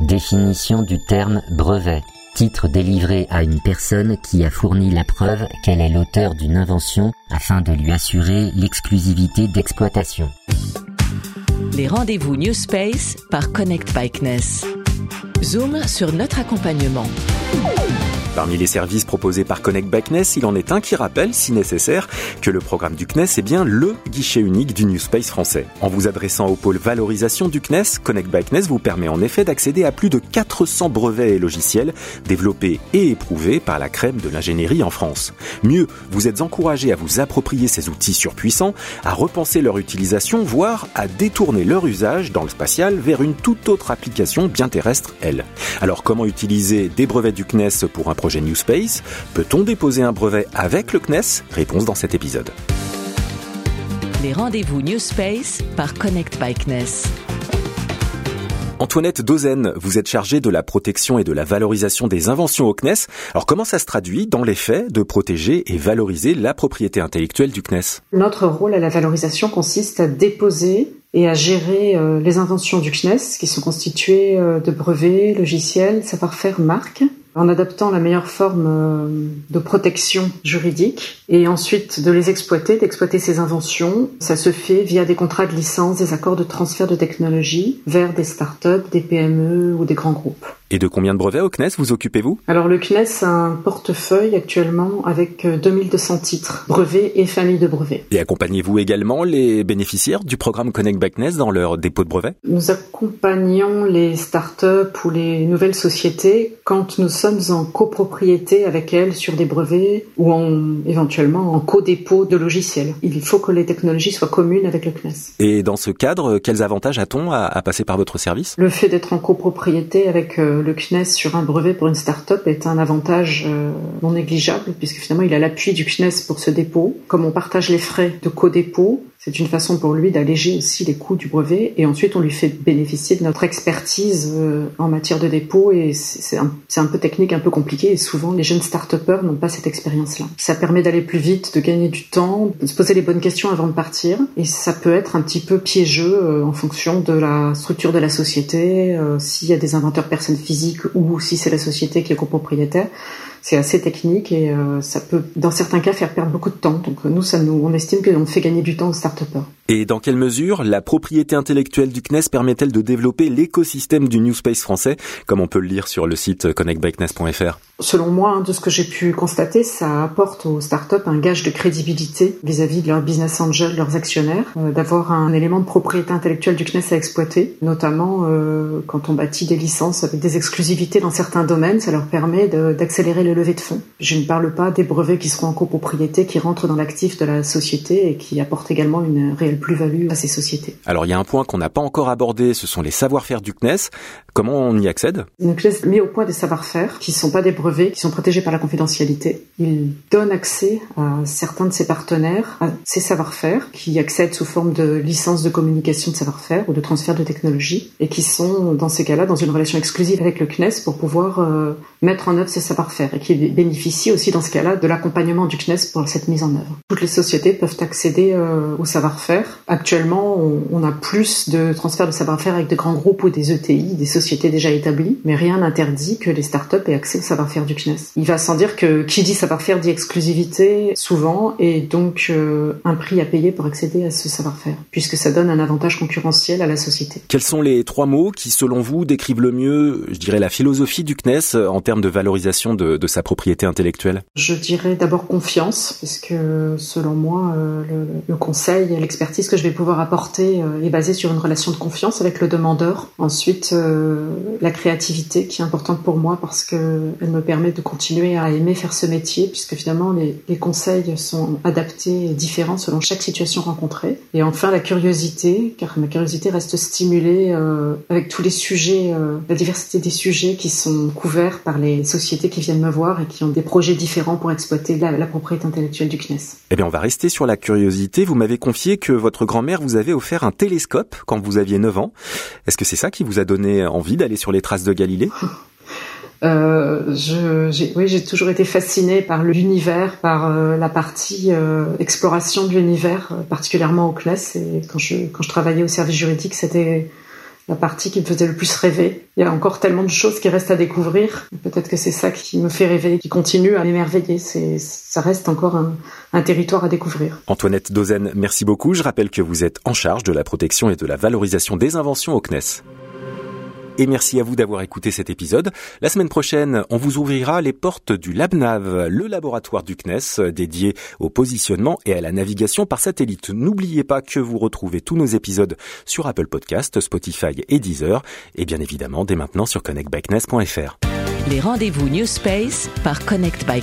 Définition du terme brevet. Titre délivré à une personne qui a fourni la preuve qu'elle est l'auteur d'une invention afin de lui assurer l'exclusivité d'exploitation. Les rendez-vous New Space par Connect Bikeness. Zoom sur notre accompagnement. Parmi les services proposés par Connect by CNES, il en est un qui rappelle, si nécessaire, que le programme du CNES est bien LE guichet unique du New Space français. En vous adressant au pôle valorisation du CNES, Connect by CNES vous permet en effet d'accéder à plus de 400 brevets et logiciels développés et éprouvés par la crème de l'ingénierie en France. Mieux, vous êtes encouragé à vous approprier ces outils surpuissants, à repenser leur utilisation, voire à détourner leur usage dans le spatial vers une toute autre application bien terrestre, elle. Alors comment utiliser des brevets du CNES pour un projet New Space Peut-on déposer un brevet avec le CNES Réponse dans cet épisode. Les rendez-vous New Space par Connect by CNES. Antoinette Dozen, vous êtes chargée de la protection et de la valorisation des inventions au CNES. Alors comment ça se traduit dans les faits de protéger et valoriser la propriété intellectuelle du CNES Notre rôle à la valorisation consiste à déposer et à gérer euh, les inventions du CNES qui sont constituées euh, de brevets, logiciels, savoir-faire, marques en adaptant la meilleure forme euh, de protection juridique et ensuite de les exploiter, d'exploiter ces inventions. Ça se fait via des contrats de licence, des accords de transfert de technologie vers des startups, des PME ou des grands groupes. Et de combien de brevets au CNES vous occupez-vous? Alors le CNES a un portefeuille actuellement avec 2200 titres, brevets et familles de brevets. Et accompagnez-vous également les bénéficiaires du programme Connect by CNES dans leur dépôt de brevets? Nous accompagnons les startups ou les nouvelles sociétés quand nous sommes en copropriété avec elles sur des brevets ou en, éventuellement en co-dépôt de logiciels. Il faut que les technologies soient communes avec le CNES. Et dans ce cadre, quels avantages a-t-on à, à, passer par votre service? Le fait d'être en copropriété avec euh, le CNES sur un brevet pour une start-up est un avantage euh, non négligeable puisque finalement il a l'appui du CNES pour ce dépôt. Comme on partage les frais de co-dépôt, c'est une façon pour lui d'alléger aussi les coûts du brevet et ensuite on lui fait bénéficier de notre expertise euh, en matière de dépôt et c'est un, un, peu technique, un peu compliqué et souvent les jeunes start-upers n'ont pas cette expérience-là. Ça permet d'aller plus vite, de gagner du temps, de se poser les bonnes questions avant de partir et ça peut être un petit peu piégeux euh, en fonction de la structure de la société, euh, s'il y a des inventeurs personnes physiques ou si c'est la société qui est copropriétaire c'est assez technique et euh, ça peut, dans certains cas, faire perdre beaucoup de temps. Donc nous, ça nous, on estime qu'on fait gagner du temps aux start Et dans quelle mesure la propriété intellectuelle du CNES permet-elle de développer l'écosystème du New Space français, comme on peut le lire sur le site connectbyknes.fr Selon moi, hein, de ce que j'ai pu constater, ça apporte aux startups un gage de crédibilité vis-à-vis de leurs business angels, leurs actionnaires, euh, d'avoir un élément de propriété intellectuelle du CNES à exploiter, notamment euh, quand on bâtit des licences avec des exclusivités dans certains domaines, ça leur permet d'accélérer le levée de fonds. Je ne parle pas des brevets qui seront en copropriété, qui rentrent dans l'actif de la société et qui apportent également une réelle plus-value à ces sociétés. Alors il y a un point qu'on n'a pas encore abordé, ce sont les savoir-faire du CNES. Comment on y accède? Le CNES met au point des savoir-faire qui ne sont pas des brevets, qui sont protégés par la confidentialité. Il donne accès à certains de ses partenaires à ces savoir-faire qui accèdent sous forme de licence de communication de savoir-faire ou de transfert de technologie et qui sont dans ces cas-là dans une relation exclusive avec le CNES pour pouvoir euh, mettre en œuvre ces savoir-faire et qui bénéficient aussi dans ce cas-là de l'accompagnement du CNES pour cette mise en œuvre. Toutes les sociétés peuvent accéder euh, au savoir-faire. Actuellement, on, a plus de transfert de savoir-faire avec de grands groupes ou des ETI, des sociétés déjà établies, mais rien n'interdit que les startups aient accès au savoir-faire du CNES. Il va sans dire que qui dit savoir-faire dit exclusivité souvent et donc euh, un prix à payer pour accéder à ce savoir-faire, puisque ça donne un avantage concurrentiel à la société. Quels sont les trois mots qui, selon vous, décrivent le mieux, je dirais, la philosophie du CNES en termes de valorisation de, de propriété intellectuelle? Je dirais d'abord confiance, parce que selon moi, euh, le, conseil et l'expertise que je vais pouvoir apporter euh, est basée sur une relation de confiance avec le demandeur. Ensuite, euh, la créativité qui est importante pour moi parce que elle me permet de continuer à aimer faire ce métier, puisque finalement les, conseils sont adaptés et différents selon chaque situation rencontrée. Et enfin, la curiosité, car ma curiosité reste stimulée avec tous les sujets, la diversité des sujets qui sont couverts par les sociétés qui viennent me voir et qui ont des projets différents pour exploiter la, la propriété intellectuelle du CNES. Eh bien, on va rester sur la curiosité. Vous m'avez confié que votre grand-mère vous avait offert un télescope quand vous aviez 9 ans. Est-ce que c'est ça qui vous a donné envie d'aller sur les traces de Galilée? Euh, je, oui, j'ai toujours été fascinée par l'univers, par euh, la partie euh, exploration de l'univers, particulièrement au CNES. Et quand je, quand je travaillais au service juridique, c'était la partie qui me faisait le plus rêver. Il y a encore tellement de choses qui restent à découvrir. Peut-être que c'est ça qui me fait rêver, qui continue à m'émerveiller. Ça reste encore un, un territoire à découvrir. Antoinette Dozen, merci beaucoup. Je rappelle que vous êtes en charge de la protection et de la valorisation des inventions au CNES. Et merci à vous d'avoir écouté cet épisode. La semaine prochaine, on vous ouvrira les portes du LabNav, le laboratoire du CNES dédié au positionnement et à la navigation par satellite. N'oubliez pas que vous retrouvez tous nos épisodes sur Apple Podcast, Spotify et Deezer, et bien évidemment dès maintenant sur connectbyknes.fr. Les rendez-vous New Space par Connect by.